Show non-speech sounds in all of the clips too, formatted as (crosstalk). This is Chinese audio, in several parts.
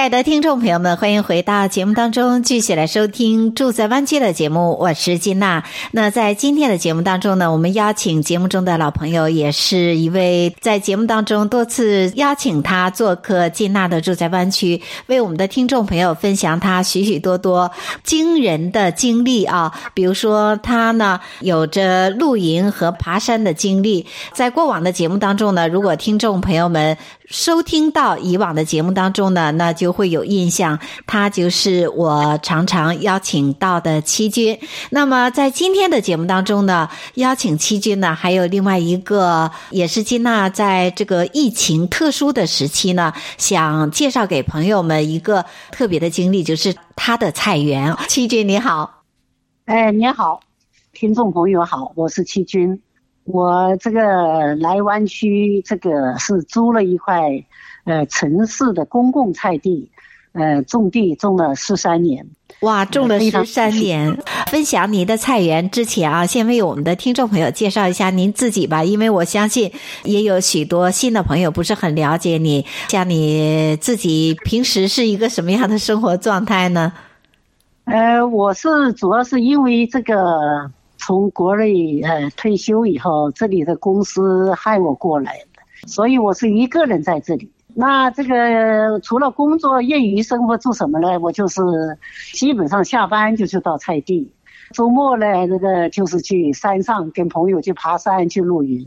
亲爱的听众朋友们，欢迎回到节目当中，继续来收听《住在湾区》的节目。我是金娜。那在今天的节目当中呢，我们邀请节目中的老朋友，也是一位在节目当中多次邀请他做客金娜的《住在湾区》，为我们的听众朋友分享他许许多多惊人的经历啊。比如说，他呢有着露营和爬山的经历。在过往的节目当中呢，如果听众朋友们收听到以往的节目当中呢，那就会有印象，他就是我常常邀请到的七军。那么在今天的节目当中呢，邀请七军呢，还有另外一个，也是金娜在这个疫情特殊的时期呢，想介绍给朋友们一个特别的经历，就是他的菜园。七军你好，哎，你好，听众朋友好，我是七军。我这个来湾区，这个是租了一块，呃，城市的公共菜地，呃，种地种了十三年。哇，种了十三年！分享您的菜园之前啊，先为我们的听众朋友介绍一下您自己吧，因为我相信也有许多新的朋友不是很了解你。像你自己平时是一个什么样的生活状态呢？呃，我是主要是因为这个。从国内呃退休以后，这里的公司派我过来的，所以我是一个人在这里。那这个除了工作，业余生活做什么呢？我就是基本上下班就去到菜地。周末呢，这个就是去山上跟朋友去爬山、去露营，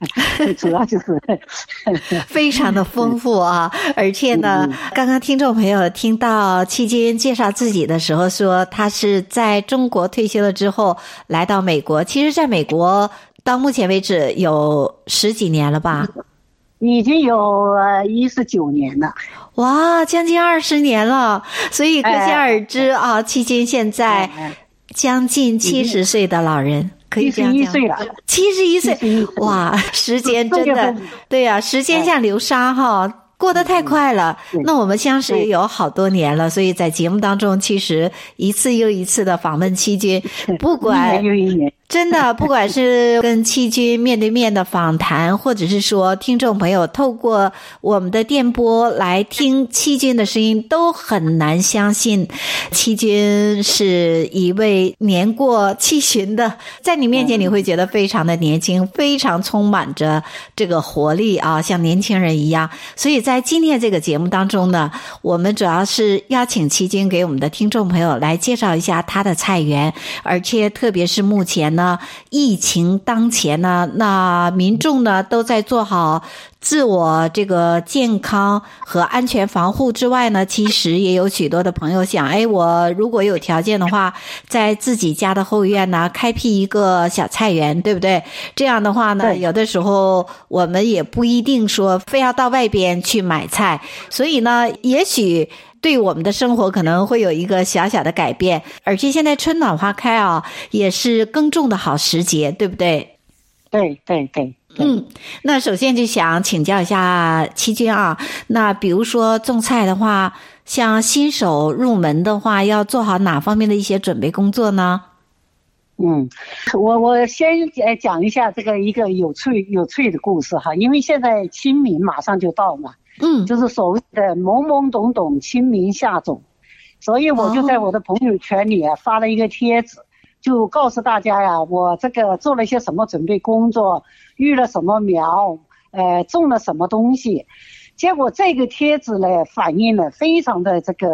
(laughs) 主要就是 (laughs) 非常的丰富啊！而且呢，刚刚听众朋友听到七军介绍自己的时候说，他是在中国退休了之后来到美国。其实，在美国到目前为止有十几年了吧？已经有呃一十九年了。哇，将近二十年了！所以可想而知啊，七军现在。将近七十岁的老人，可以这样讲。七十一岁了，七十一岁，哇，时间真的，对呀、啊，时间像流沙哈。过得太快了，那我们相识也有好多年了，所以在节目当中，其实一次又一次的访问期间，不管真的不管是跟七军面对面的访谈，或者是说听众朋友透过我们的电波来听七军的声音，都很难相信七军是一位年过七旬的，在你面前你会觉得非常的年轻，非常充满着这个活力啊，像年轻人一样，所以。在今天这个节目当中呢，我们主要是邀请七军给我们的听众朋友来介绍一下他的菜园，而且特别是目前呢，疫情当前呢，那民众呢都在做好。自我这个健康和安全防护之外呢，其实也有许多的朋友想，哎，我如果有条件的话，在自己家的后院呢，开辟一个小菜园，对不对？这样的话呢，有的时候我们也不一定说非要到外边去买菜，所以呢，也许对我们的生活可能会有一个小小的改变。而且现在春暖花开啊，也是耕种的好时节，对不对？对对对。嗯，那首先就想请教一下七军啊，那比如说种菜的话，像新手入门的话，要做好哪方面的一些准备工作呢？嗯，我我先呃讲一下这个一个有趣有趣的故事哈，因为现在清明马上就到嘛，嗯，就是所谓的懵懵懂懂清明下种，所以我就在我的朋友圈里啊发了一个帖子。就告诉大家呀，我这个做了一些什么准备工作，育了什么苗，呃，种了什么东西，结果这个帖子呢，反应呢非常的这个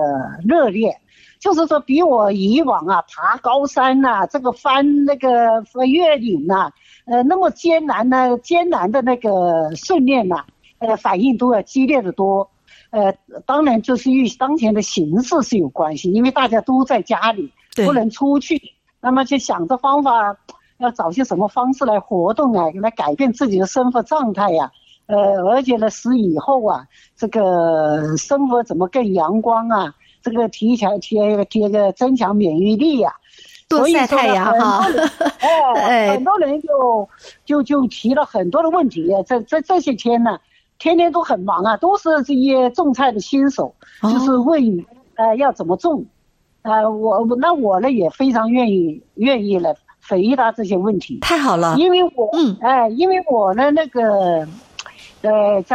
热烈，就是说比我以往啊爬高山呐、啊，这个翻那个越岭呐，呃，那么艰难呢艰难的那个训练呐，呃，反应都要激烈的多，呃，当然就是与当前的形势是有关系，因为大家都在家里，不能出去。那么就想着方法，要找些什么方式来活动啊，来改变自己的生活状态呀，呃，而且呢，使以后啊，这个生活怎么更阳光啊？这个提强提提个增强免疫力呀？多晒太阳哈。(laughs) 哎，很多人就就就提了很多的问题。这这这些天呢，天天都很忙啊，都是这些种菜的新手，就是问呃要怎么种，呃我那我呢也非常愿意愿意来回答这些问题。太好了，因为我嗯哎，因为我呢那个呃在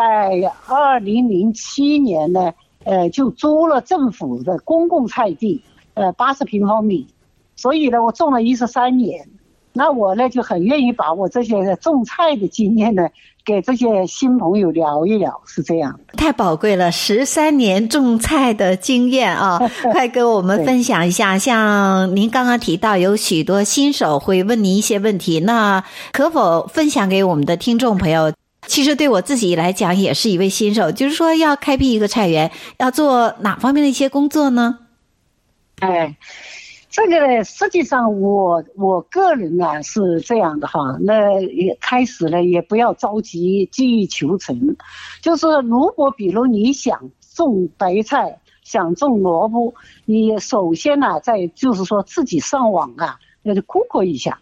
二零零七年呢。呃，就租了政府的公共菜地，呃，八十平方米，所以呢，我种了一十三年。那我呢，就很愿意把我这些种菜的经验呢，给这些新朋友聊一聊，是这样。太宝贵了，十三年种菜的经验啊，(laughs) 快跟我们分享一下。像您刚刚提到，有许多新手会问您一些问题，那可否分享给我们的听众朋友？其实对我自己来讲也是一位新手，就是说要开辟一个菜园，要做哪方面的一些工作呢？哎，这个呢，实际上我我个人呢、是这样的哈，那也开始呢也不要着急，急于求成。就是如果比如你想种白菜，想种萝卜，你首先呢、在就是说自己上网啊，要去 Google 一下。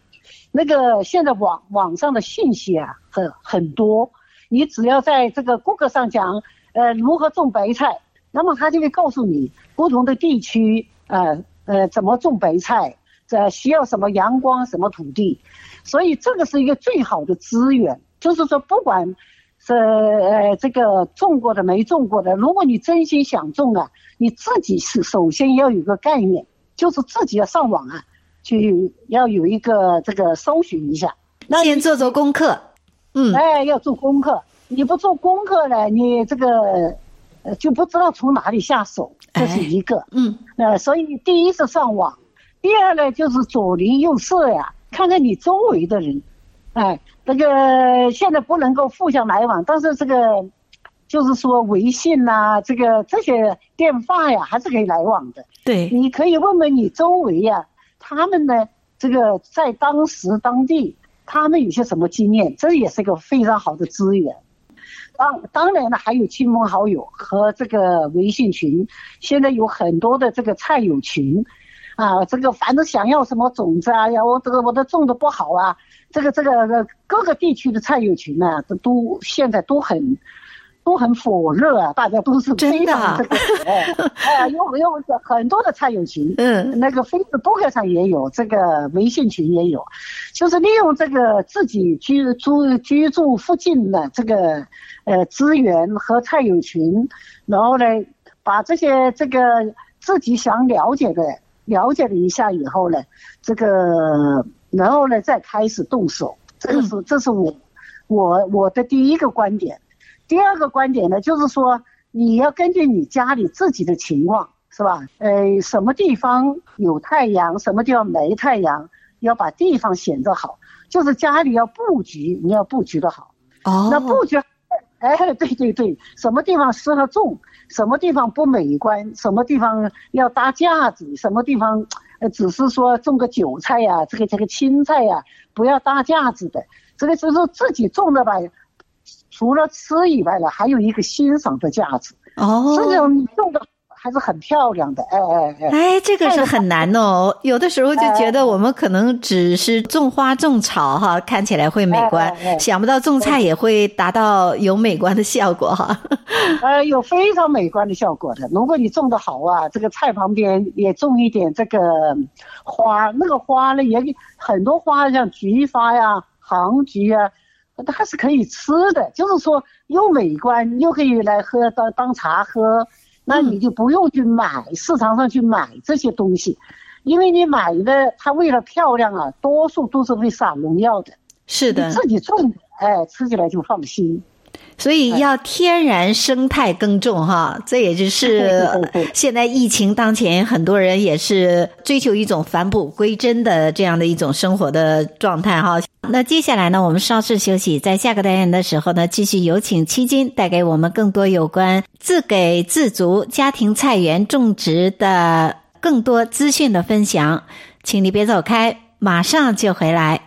那个现在网网上的信息啊很很多。你只要在这个 Google 上讲，呃，如何种白菜，那么他就会告诉你不同的地区，呃呃，怎么种白菜，这需要什么阳光，什么土地，所以这个是一个最好的资源。就是说，不管是呃这个种过的没种过的，如果你真心想种啊，你自己是首先要有个概念，就是自己要上网啊，去要有一个这个搜寻一下，那先做做功课。嗯，哎，要做功课。你不做功课呢，你这个，呃，就不知道从哪里下手。这是一个。嗯，呃，所以第一是上网，第二呢就是左邻右舍呀，看看你周围的人。哎，那个现在不能够互相来往，但是这个，就是说微信呐、啊，这个这些电话呀，还是可以来往的。对，你可以问问你周围呀，他们呢，这个在当时当地。他们有些什么经验，这也是一个非常好的资源。当当然了，还有亲朋好友和这个微信群，现在有很多的这个菜友群，啊，这个反正想要什么种子啊，呀，我这个我都种的不好啊，这个这个各个地区的菜友群呢，都现在都很。都很火热啊，大家都是非常这个，(laughs) 哎哎，有有很多的菜友群，嗯，那个 Facebook 上也有，这个微信群也有，就是利用这个自己居住居住附近的这个呃资源和菜友群，然后呢，把这些这个自己想了解的了解了一下以后呢，这个然后呢再开始动手，这个是这是我我我的第一个观点。第二个观点呢，就是说你要根据你家里自己的情况，是吧？呃，什么地方有太阳，什么地方没太阳，要把地方选择好，就是家里要布局，你要布局的好。哦。那布局，哎，(laughs) 对对对，什么地方适合种，什么地方不美观，什么地方要搭架子，什么地方，呃，只是说种个韭菜呀，这个这个青菜呀，不要搭架子的，这个就是自己种的吧。除了吃以外呢，还有一个欣赏的价值哦。这种种的还是很漂亮的，哎哎哎。哎，这个是很难哦。有的时候就觉得我们可能只是种花种草哈，看起来会美观，想不到种菜也会达到有美观的效果哈。(laughs) 呃，有非常美观的效果的。如果你种的好啊，这个菜旁边也种一点这个花，那个花呢也很多花，像菊花呀、杭菊啊。它是可以吃的，就是说又美观又可以来喝当当茶喝，那你就不用去买市场上去买这些东西，因为你买的它为了漂亮啊，多数都是会撒农药的。是的，你自己种的，哎，吃起来就放心。所以要天然生态耕种哈，这也就是 (laughs) 现在疫情当前，很多人也是追求一种返璞归真的这样的一种生活的状态哈。那接下来呢，我们稍事休息，在下个单元的时候呢，继续有请七金带给我们更多有关自给自足家庭菜园种植的更多资讯的分享，请你别走开，马上就回来。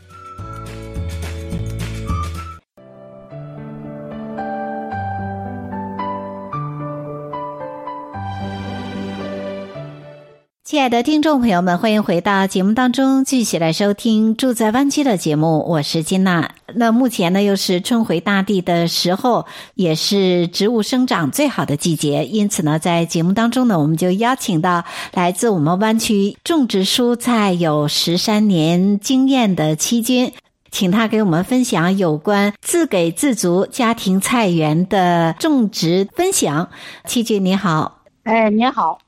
亲爱的听众朋友们，欢迎回到节目当中，继续来收听《住在湾区》的节目。我是金娜。那目前呢，又是春回大地的时候，也是植物生长最好的季节。因此呢，在节目当中呢，我们就邀请到来自我们湾区种植蔬菜有十三年经验的七君，请他给我们分享有关自给自足家庭菜园的种植分享。七君你好，哎，你好。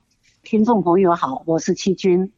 听众朋友好，我是七军。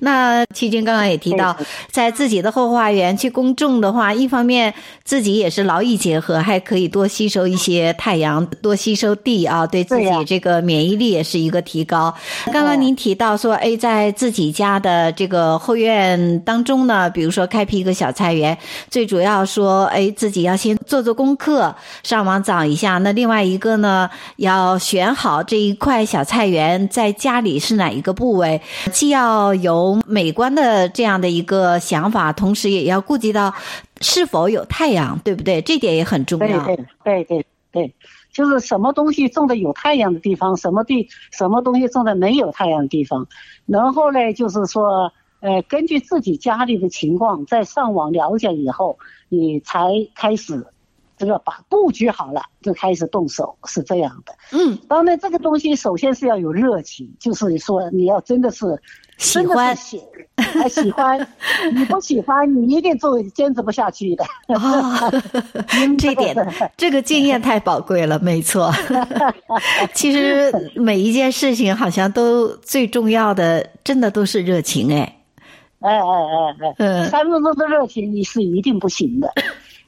那七军刚刚也提到，在自己的后花园去耕种的话，一方面自己也是劳逸结合，还可以多吸收一些太阳，多吸收地啊，对自己这个免疫力也是一个提高。刚刚您提到说，哎，在自己家的这个后院当中呢，比如说开辟一个小菜园，最主要说，哎，自己要先做做功课，上网找一下。那另外一个呢，要选好这一块小菜园在家里是哪一个部位，既要从。美观的这样的一个想法，同时也要顾及到是否有太阳，对不对？这点也很重要。对对对对对，就是什么东西种在有太阳的地方，什么地什么东西种在没有太阳的地方。然后呢，就是说，呃，根据自己家里的情况，在上网了解以后，你才开始这个把布局好了，就开始动手，是这样的。嗯，当然这个东西首先是要有热情，就是说你要真的是。喜欢，喜，还喜欢，你不喜欢，你一定做坚持不下去的。哦，(laughs) 这点，(laughs) 这个经验太宝贵了，没错。(laughs) 其实每一件事情好像都最重要的，真的都是热情哎。哎哎哎哎，嗯，三分钟的热情你是一定不行的。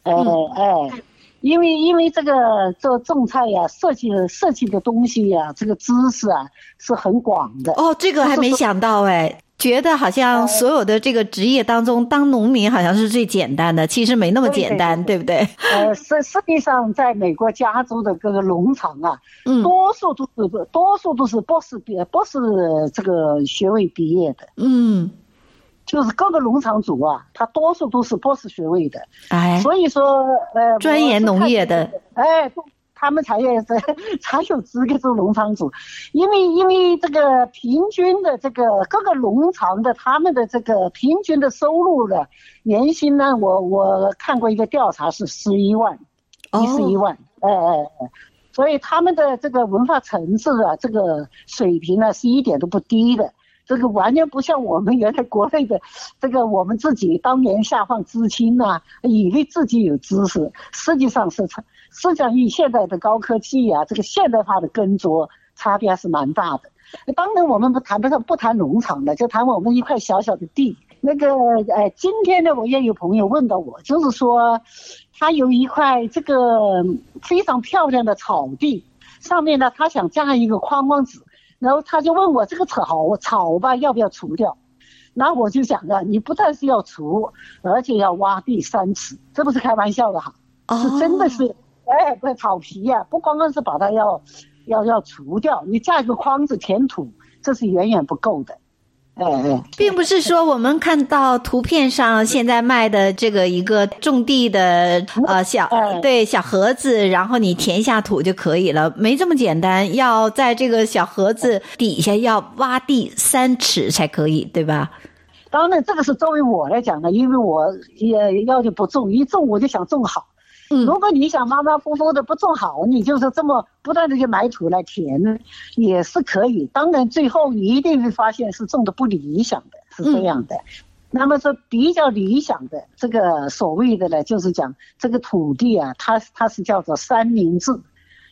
哎哎。因为因为这个做种菜呀，设计设计的东西呀，这个知识啊是很广的。哦，这个还没想到哎，觉得好像所有的这个职业当中，当农民好像是最简单的，其实没那么简单，对不对？呃，实实际上，在美国加州的各个农场啊，嗯，多数都是多数都是博士毕博士这个学位毕业的，嗯。就是各个农场主啊，他多数都是博士学位的，哎，所以说，呃，专研农业的，哎，他们才也是才有资格做农场主，因为因为这个平均的这个各个农场的他们的这个平均的收入呢年薪呢，我我看过一个调查是十一万，一十一万，哎哎哎，所以他们的这个文化层次啊，这个水平呢是一点都不低的。这个完全不像我们原来国内的，这个我们自己当年下放知青呐，以为自己有知识，实际上是差，实际上与现在的高科技啊，这个现代化的耕作差别还是蛮大的。当然我们不谈不上不谈农场的，就谈我们一块小小的地。那个，哎，今天呢，我也有朋友问到我，就是说，他有一块这个非常漂亮的草地，上面呢，他想架一个框框子。然后他就问我这个草，我草吧要不要除掉？那我就想着，你不但是要除，而且要挖地三尺，这不是开玩笑的哈，是真的是，哎，不草皮呀，不光光是把它要，要要除掉，你架一个筐子填土，这是远远不够的。哎，并不是说我们看到图片上现在卖的这个一个种地的呃小对小盒子，然后你填一下土就可以了，没这么简单，要在这个小盒子底下要挖地三尺才可以，对吧？当然，这个是作为我来讲的，因为我也要求不种，一种我就想种好。嗯，如果你想马马虎虎的不种好，你就是这么不断的去埋土来填呢，也是可以。当然，最后你一定会发现是种的不理想的，是这样的。那么说比较理想的这个所谓的呢，就是讲这个土地啊，它它是叫做三明治，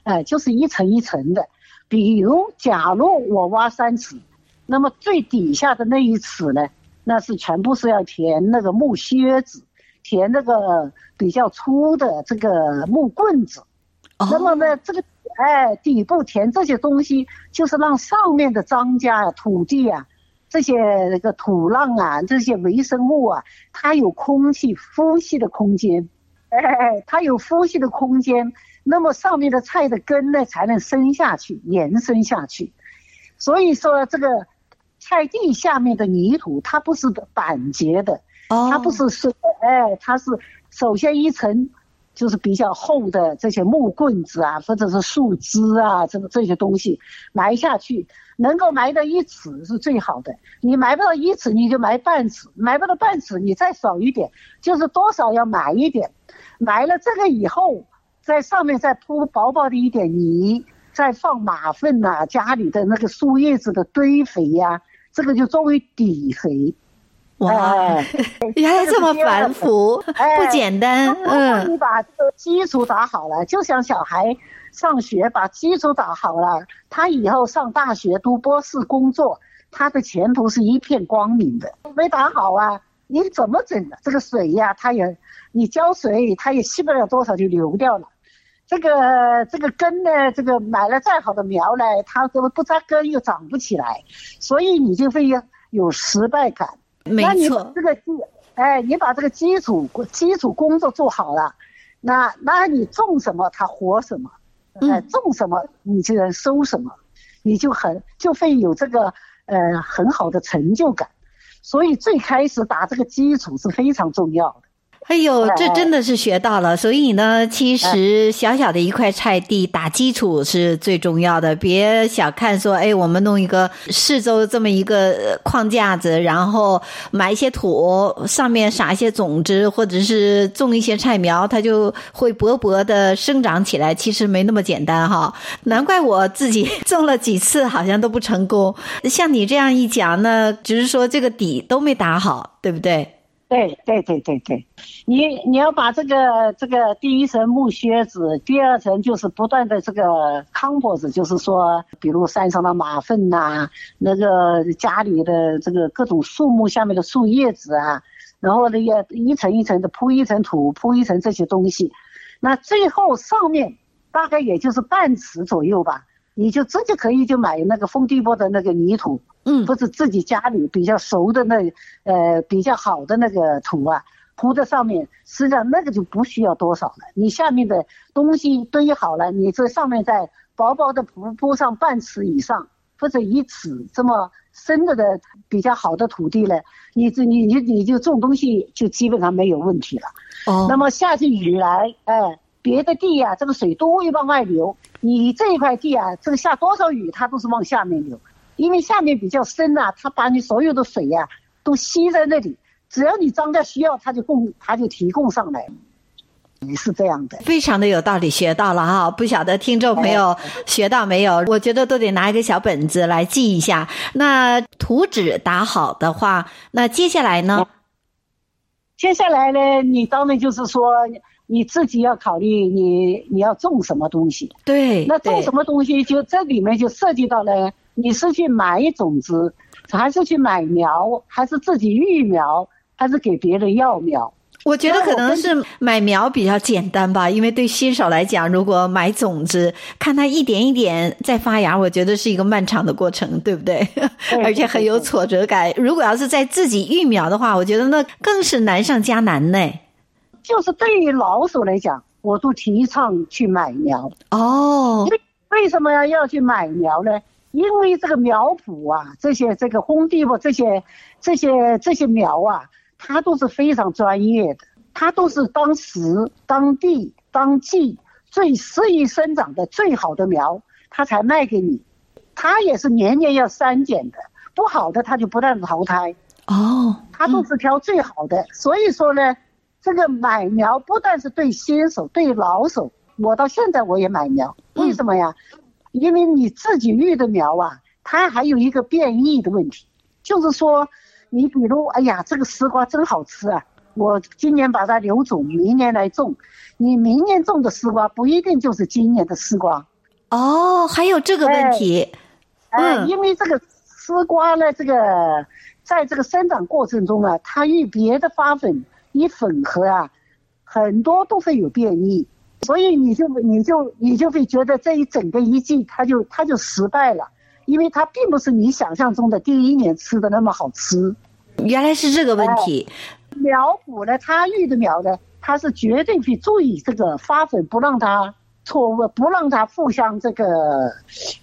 哎，就是一层一层的。比如，假如我挖三尺，那么最底下的那一尺呢，那是全部是要填那个木靴子。填那个比较粗的这个木棍子，那么呢，这个哎底部填这些东西，就是让上面的庄稼呀、土地啊，这些那个土壤啊，这些微生物啊，它有空气呼吸的空间，哎，它有呼吸的空间，那么上面的菜的根呢才能生下去，延伸下去。所以说，这个菜地下面的泥土，它不是板结的，它不是是，哎，它是首先一层。就是比较厚的这些木棍子啊，或者是树枝啊，这个这些东西埋下去，能够埋到一尺是最好的。你埋不到一尺，你就埋半尺；埋不到半尺，你再少一点，就是多少要埋一点。埋了这个以后，在上面再铺薄薄的一点泥，再放马粪呐、啊，家里的那个树叶子的堆肥呀、啊，这个就作为底肥。哇，原来这么繁复，不简单。嗯，你把这个基础打好了，就像小孩上学把基础打好了，他以后上大学读博士工作，他的前途是一片光明的。没打好啊，你怎么整的？这个水呀，它也，你浇水，它也吸不了多少就流掉了。这个这个根呢，这个买了再好的苗呢，它都不扎根又长不起来，所以你就会有失败感。没错，那你这个基，哎，你把这个基础基础工作做好了，那那你种什么它活什么，哎，种什么你就能收什么，你就很就会有这个呃很好的成就感，所以最开始打这个基础是非常重要的。哎呦，这真的是学到了。所以呢，其实小小的一块菜地打基础是最重要的。别小看说，哎，我们弄一个四周这么一个框架子，然后埋一些土，上面撒一些种子，或者是种一些菜苗，它就会勃勃的生长起来。其实没那么简单哈。难怪我自己 (laughs) 种了几次，好像都不成功。像你这样一讲呢，只是说这个底都没打好，对不对？对对对对对，你你要把这个这个第一层木靴子，第二层就是不断的这个 compost，就是说，比如山上的马粪呐、那个家里的这个各种树木下面的树叶子啊，然后呢要一层一层的铺一层土，铺一层这些东西，那最后上面大概也就是半尺左右吧。你就直接可以就买那个封地波的那个泥土，嗯，不是自己家里比较熟的那，呃，比较好的那个土啊，铺在上面，实际上那个就不需要多少了。你下面的东西堆好了，你这上面再薄薄的铺铺上半尺以上或者一尺这么深的的比较好的土地呢，你这你你你就种东西就基本上没有问题了。哦，那么下起雨来，哎。别的地呀、啊，这个水都会往外流。你这一块地啊，这个下多少雨，它都是往下面流，因为下面比较深呐、啊，它把你所有的水呀、啊、都吸在那里。只要你庄稼需要，它就供，它就提供上来。你是这样的，非常的有道理，学到了哈。不晓得听众朋友学到没有？我觉得都得拿一个小本子来记一下。那图纸打好的话，那接下来呢？接下来呢，你当然就是说。你自己要考虑你你要种什么东西，对，那种什么东西就这里面就涉及到了，你是去买种子，还是去买苗，还是自己育苗，还是给别人要苗？我觉得可能是买苗比较简单吧，因为对新手来讲，如果买种子，看它一点一点在发芽，我觉得是一个漫长的过程，对不对？(laughs) 而且很有挫折感。如果要是在自己育苗的话，我觉得那更是难上加难呢。就是对于老手来讲，我都提倡去买苗哦。为为什么要要去买苗呢？因为这个苗圃啊，这些这个工地吧，这些这些这些苗啊，它都是非常专业的，它都是当时当地当季最适宜生长的最好的苗，它才卖给你。它也是年年要删减的，不好的它就不断淘汰哦。它都是挑最好的，所以说呢。这个买苗不但是对新手，对老手，我到现在我也买苗，为什么呀？因为你自己育的苗啊，它还有一个变异的问题，就是说，你比如，哎呀，这个丝瓜真好吃啊，我今年把它留种，明年来种，你明年种的丝瓜不一定就是今年的丝瓜。哦，还有这个问题，嗯，因为这个丝瓜呢，这个在这个生长过程中啊，它与别的花粉。一混合啊，很多都会有变异，所以你就你就你就会觉得这一整个一季它就它就失败了，因为它并不是你想象中的第一年吃的那么好吃。原来是这个问题。苗圃呢，它育的苗呢，它是绝对会注意这个花粉，不让它错误，不让它互相这个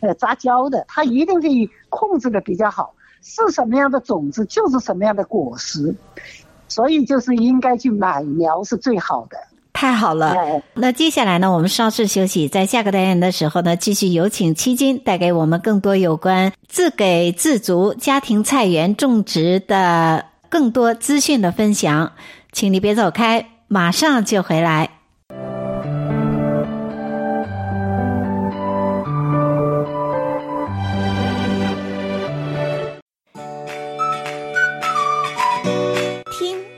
呃杂交的，它一定会控制的比较好。是什么样的种子，就是什么样的果实。所以就是应该去买苗是最好的。太好了，那接下来呢，我们稍事休息，在下个单元的时候呢，继续有请七金带给我们更多有关自给自足家庭菜园种植的更多资讯的分享，请你别走开，马上就回来。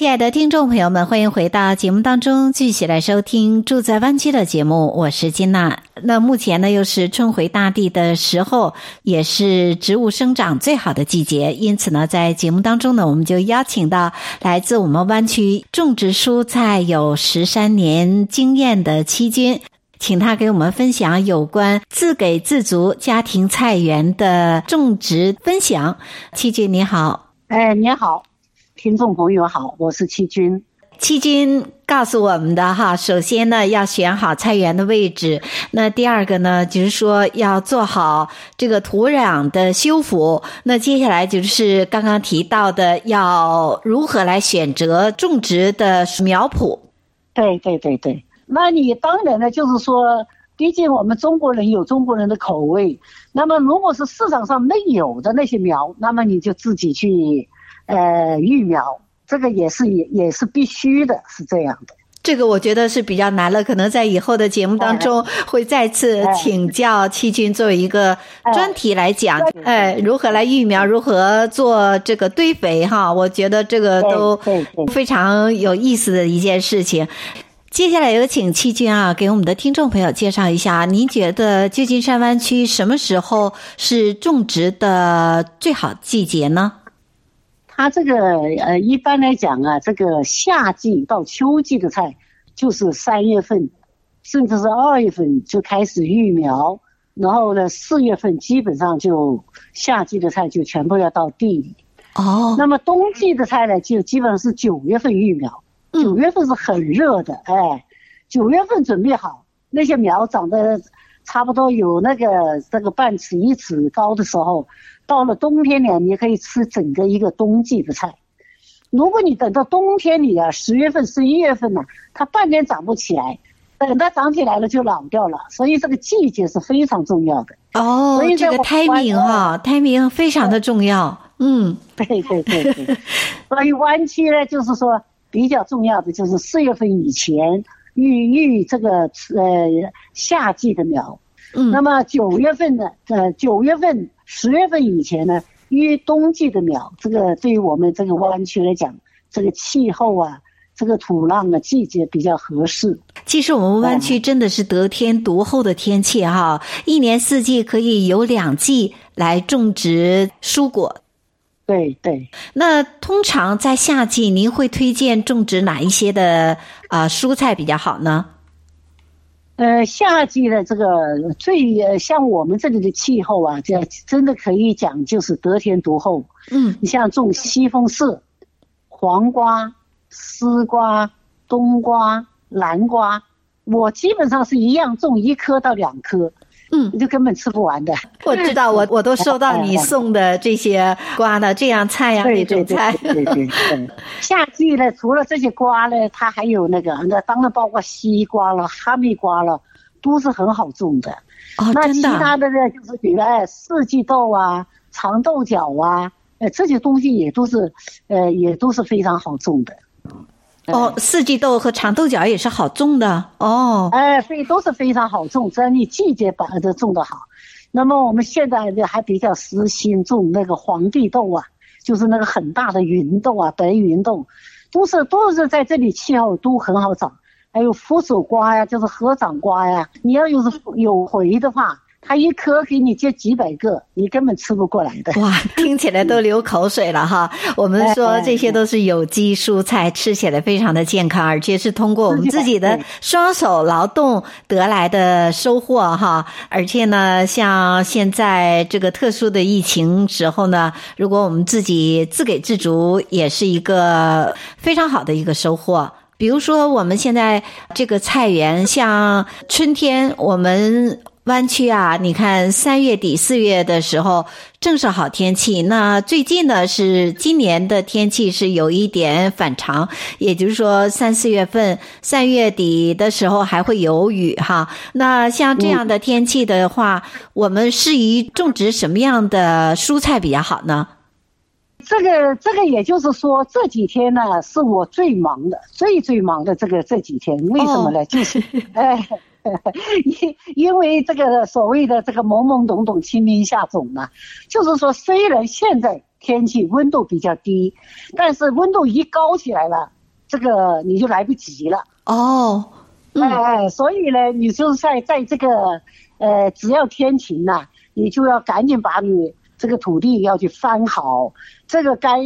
亲爱的听众朋友们，欢迎回到节目当中，继续来收听《住在湾区》的节目。我是金娜。那目前呢，又是春回大地的时候，也是植物生长最好的季节。因此呢，在节目当中呢，我们就邀请到来自我们湾区种植蔬菜有十三年经验的七君，请他给我们分享有关自给自足家庭菜园的种植分享。七君你好，哎，你好。听众朋友好，我是七军。七军告诉我们的哈，首先呢要选好菜园的位置，那第二个呢就是说要做好这个土壤的修复，那接下来就是刚刚提到的要如何来选择种植的苗圃。对对对对，那你当然呢就是说，毕竟我们中国人有中国人的口味，那么如果是市场上没有的那些苗，那么你就自己去。呃，育苗这个也是也也是必须的，是这样的。这个我觉得是比较难了，可能在以后的节目当中会再次请教七军作为一个专题来讲，哎，如何来育苗，如何做这个堆肥哈，我觉得这个都非常有意思的一件事情。接下来有请七军啊，给我们的听众朋友介绍一下，您觉得旧金山湾区什么时候是种植的最好季节呢？它这个呃，一般来讲啊，这个夏季到秋季的菜，就是三月份，甚至是二月份就开始育苗，然后呢，四月份基本上就夏季的菜就全部要到地里。哦。那么冬季的菜呢，就基本上是九月份育苗，九月份是很热的，哎，九月份准备好那些苗长得差不多有那个这个半尺一尺高的时候。到了冬天呢，你可以吃整个一个冬季的菜。如果你等到冬天里啊，十月份、十一月份呢，它半年长不起来，等它长起来了就老掉了。所以这个季节是非常重要的。哦，所以这个 timing 哈，timing 非常的重要。嗯，对对对对。(laughs) 所以湾区呢，就是说比较重要的就是四月份以前育育这个呃夏季的苗。嗯。那么九月份呢，呃九月份。十月份以前呢，因为冬季的苗，这个对于我们这个湾区来讲，这个气候啊，这个土壤啊，季节比较合适。其实我们湾区真的是得天独厚的天气哈，一年四季可以有两季来种植蔬果。对对。那通常在夏季，您会推荐种植哪一些的啊蔬菜比较好呢？呃，夏季的这个最像我们这里的气候啊，这真的可以讲就是得天独厚。嗯，你像种西红柿、黄瓜、丝瓜、冬瓜、南瓜，我基本上是一样种一颗到两颗。嗯，你就根本吃不完的。我知道，我我都收到你送的这些瓜的，这样菜呀，那种菜。对对对，对，(laughs) 对。夏季呢，除了这些瓜呢，它还有那个，那当然包括西瓜了、哈密瓜了，都是很好种的。哦，那其他的呢，就是比如哎，四季豆啊、长豆角啊，呃，这些东西也都是，呃，也都是非常好种的。哦，四季豆和长豆角也是好种的哦。哎，所以都是非常好种，只要你季节把它种得好。那么我们现在呢还比较实心种那个皇帝豆啊，就是那个很大的芸豆啊，白芸豆，都是都是在这里气候都很好长。还有佛手瓜呀，就是合掌瓜呀，你要有是有回的话。他一颗给你接几百个，你根本吃不过来的。哇，听起来都流口水了哈！(laughs) 我们说这些都是有机蔬菜，吃起来非常的健康，而且是通过我们自己的双手劳动得来的收获哈。而且呢，像现在这个特殊的疫情时候呢，如果我们自己自给自足，也是一个非常好的一个收获。比如说我们现在这个菜园，像春天我们。湾区啊，你看三月底四月的时候正是好天气。那最近呢，是今年的天气是有一点反常，也就是说三四月份三月底的时候还会有雨哈。那像这样的天气的话，嗯、我们适宜种植什么样的蔬菜比较好呢？这个这个也就是说这几天呢是我最忙的，最最忙的这个这几天，为什么呢？哦、就是哎。(laughs) 因因为这个所谓的这个懵懵懂懂清明下种呢，就是说虽然现在天气温度比较低，但是温度一高起来了，这个你就来不及了哦。哎哎，所以呢，你就是在在这个呃，只要天晴了，你就要赶紧把你这个土地要去翻好，这个该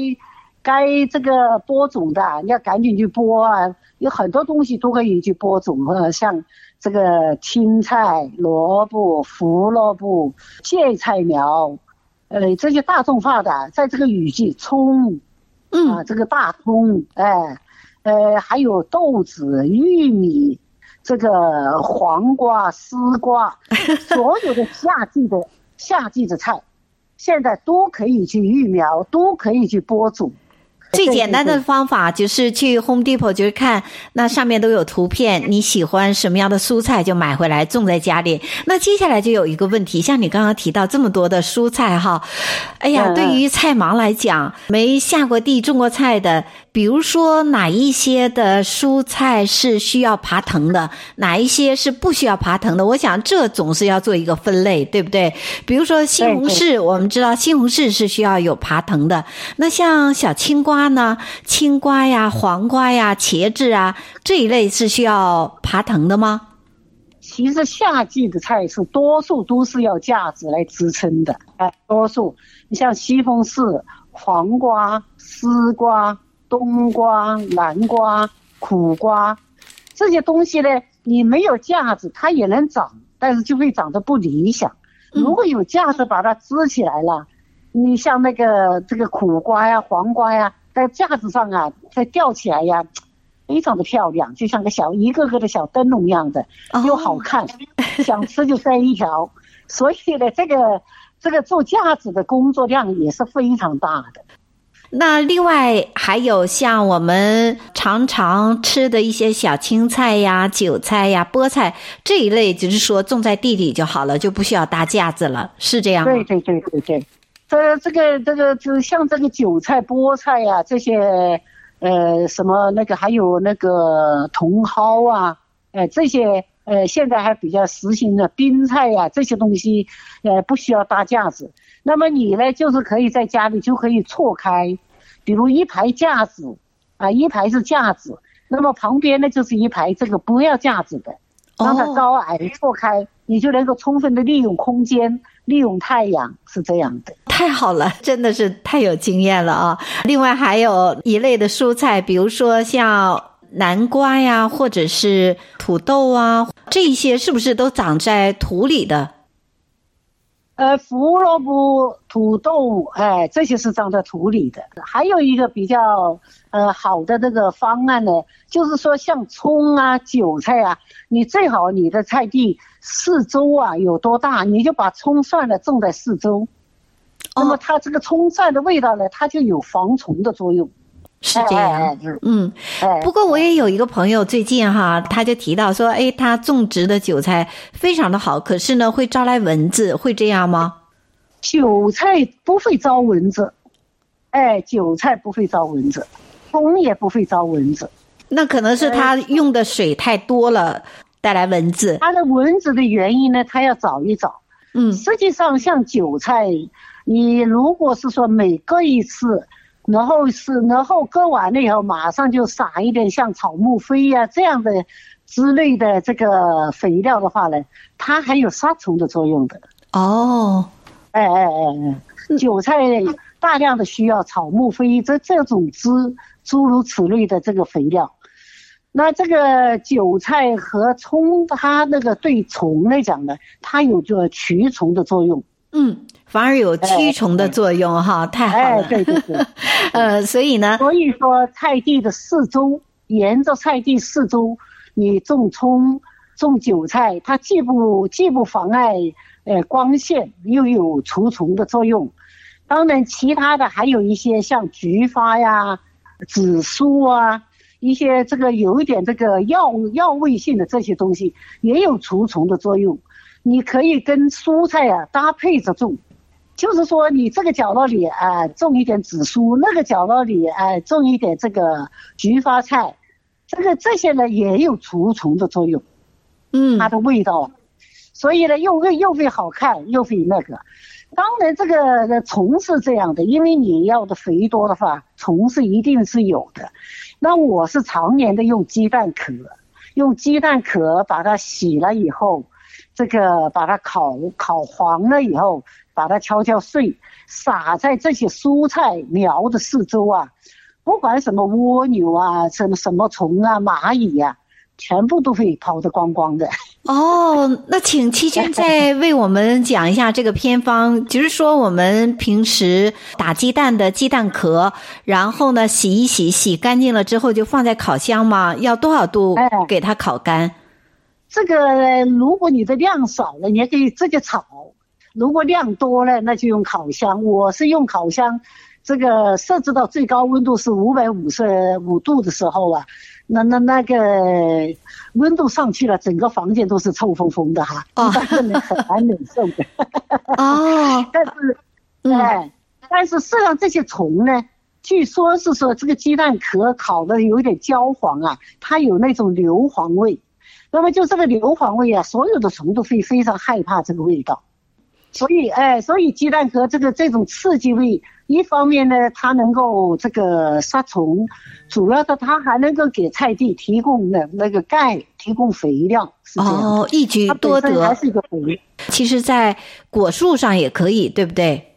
该这个播种的，你要赶紧去播啊，有很多东西都可以去播种啊，像。这个青菜、萝卜、胡萝卜、芥菜苗，呃，这些大众化的，在这个雨季，葱，嗯，啊，这个大葱，哎，呃，还有豆子、玉米，这个黄瓜、丝瓜，(laughs) 所有的夏季的夏季的菜，现在都可以去育苗，都可以去播种。最简单的方法就是去 Home Depot，就是看那上面都有图片，你喜欢什么样的蔬菜就买回来种在家里。那接下来就有一个问题，像你刚刚提到这么多的蔬菜哈，哎呀，对于菜盲来讲，没下过地种过菜的。比如说哪一些的蔬菜是需要爬藤的，哪一些是不需要爬藤的？我想这总是要做一个分类，对不对？比如说西红柿，我们知道西红柿是需要有爬藤的。那像小青瓜呢？青瓜呀、黄瓜呀、茄子啊这一类是需要爬藤的吗？其实夏季的菜是多数都是要架子来支撑的，哎，多数你像西红柿、黄瓜、丝瓜。冬瓜、南瓜、苦瓜，这些东西呢，你没有架子，它也能长，但是就会长得不理想。如果有架子把它支起来了，你像那个这个苦瓜呀、黄瓜呀，在架子上啊，再吊起来呀，非常的漂亮，就像个小一个个的小灯笼一样的，又好看，(laughs) 想吃就摘一条。所以呢，这个这个做架子的工作量也是非常大的。那另外还有像我们常常吃的一些小青菜呀、韭菜呀、菠菜这一类，就是说种在地里就好了，就不需要搭架子了，是这样吗？对对对对对，这这个这个就像这个韭菜、菠菜呀这些，呃，什么那个还有那个茼蒿啊，呃，这些呃现在还比较时兴的冰菜呀这些东西，呃，不需要搭架子。那么你呢，就是可以在家里就可以错开，比如一排架子，啊，一排是架子，那么旁边呢就是一排这个不要架子的，让它高矮错开，你就能够充分的利用空间，利用太阳，是这样的。太好了，真的是太有经验了啊！另外还有一类的蔬菜，比如说像南瓜呀，或者是土豆啊，这一些是不是都长在土里的？呃，胡萝卜、土豆，哎，这些是长在土里的。还有一个比较呃好的这个方案呢，就是说像葱啊、韭菜啊，你最好你的菜地四周啊有多大，你就把葱蒜呢种在四周。那么它这个葱蒜的味道呢，它就有防虫的作用。是这样，嗯，不过我也有一个朋友，最近哈，他就提到说，哎，他种植的韭菜非常的好，可是呢，会招来蚊子，会这样吗？韭菜不会招蚊子，哎，韭菜不会招蚊子，葱也不会招蚊子。那可能是他用的水太多了，带来蚊子。它的蚊子的原因呢，它要找一找。嗯，实际上像韭菜，你如果是说每割一次，然后是然后割完了以后马上就撒一点像草木灰呀、啊、这样的之类的这个肥料的话呢，它还有杀虫的作用的。哦，哎哎哎哎，韭菜大量的需要草木灰这这种汁，诸如此类的这个肥料。那这个韭菜和葱，它那个对虫来讲呢，它有这个驱虫的作用。嗯，反而有驱虫的作用哈，哎、太好了。哎、对对对，(laughs) 呃，所以呢，所以说菜地的四周，沿着菜地四周，你种葱、种韭菜，它既不既不妨碍呃光线，又有除虫的作用。当然，其他的还有一些像菊花呀、紫苏啊。一些这个有一点这个药药味性的这些东西也有除虫的作用，你可以跟蔬菜啊搭配着种，就是说你这个角落里啊种一点紫苏，那个角落里啊种一点这个菊花菜，这个这些呢也有除虫的作用，嗯，它的味道，所以呢又会又会好看又会那个，当然这个虫是这样的，因为你要的肥多的话，虫是一定是有的。那我是常年的用鸡蛋壳，用鸡蛋壳把它洗了以后，这个把它烤烤黄了以后，把它敲敲碎，撒在这些蔬菜苗的四周啊，不管什么蜗牛啊，什么什么虫啊，蚂蚁呀、全部都会抛得光光的哦。那请七君再为我们讲一下这个偏方，就是说我们平时打鸡蛋的鸡蛋壳，然后呢洗一洗，洗干净了之后就放在烤箱嘛？要多少度给它烤干？这个如果你的量少了，你还可以直接炒；如果量多了，那就用烤箱。我是用烤箱，这个设置到最高温度是五百五十五度的时候啊。那那那个温度上去了，整个房间都是臭烘烘的哈，一般人很难忍受的。哦，(laughs) 但是，哎，但是事实际上这些虫呢，据说是说这个鸡蛋壳烤的有点焦黄啊，它有那种硫磺味。那么就这个硫磺味啊，所有的虫都会非常害怕这个味道。所以，哎，所以鸡蛋壳这个这种刺激味。一方面呢，它能够这个杀虫，主要的它还能够给菜地提供的那个钙，提供肥料。是这样哦，一举多得。还是一个肥。其实，在果树上也可以，对不对？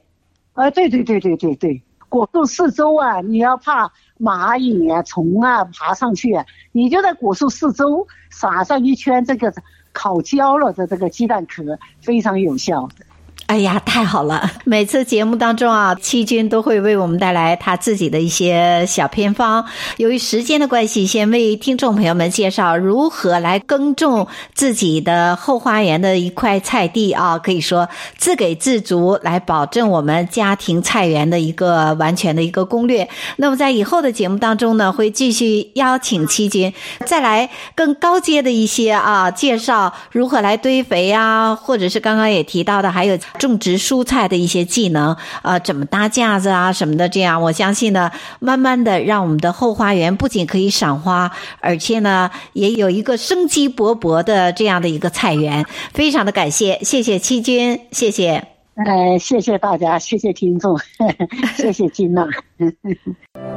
啊，对对对对对对，果树四周啊，你要怕蚂蚁啊、虫啊爬上去啊，你就在果树四周撒上一圈这个烤焦了的这个鸡蛋壳，非常有效的。哎呀，太好了！(laughs) 每次节目当中啊，七君都会为我们带来他自己的一些小偏方。由于时间的关系，先为听众朋友们介绍如何来耕种自己的后花园的一块菜地啊，可以说自给自足，来保证我们家庭菜园的一个完全的一个攻略。那么在以后的节目当中呢，会继续邀请七君再来更高阶的一些啊介绍，如何来堆肥啊，或者是刚刚也提到的，还有。种植蔬菜的一些技能，呃，怎么搭架子啊什么的，这样我相信呢，慢慢的让我们的后花园不仅可以赏花，而且呢，也有一个生机勃勃的这样的一个菜园。非常的感谢，谢谢七军，谢谢，呃，谢谢大家，谢谢听众，(laughs) 谢谢金娜。(laughs) (laughs)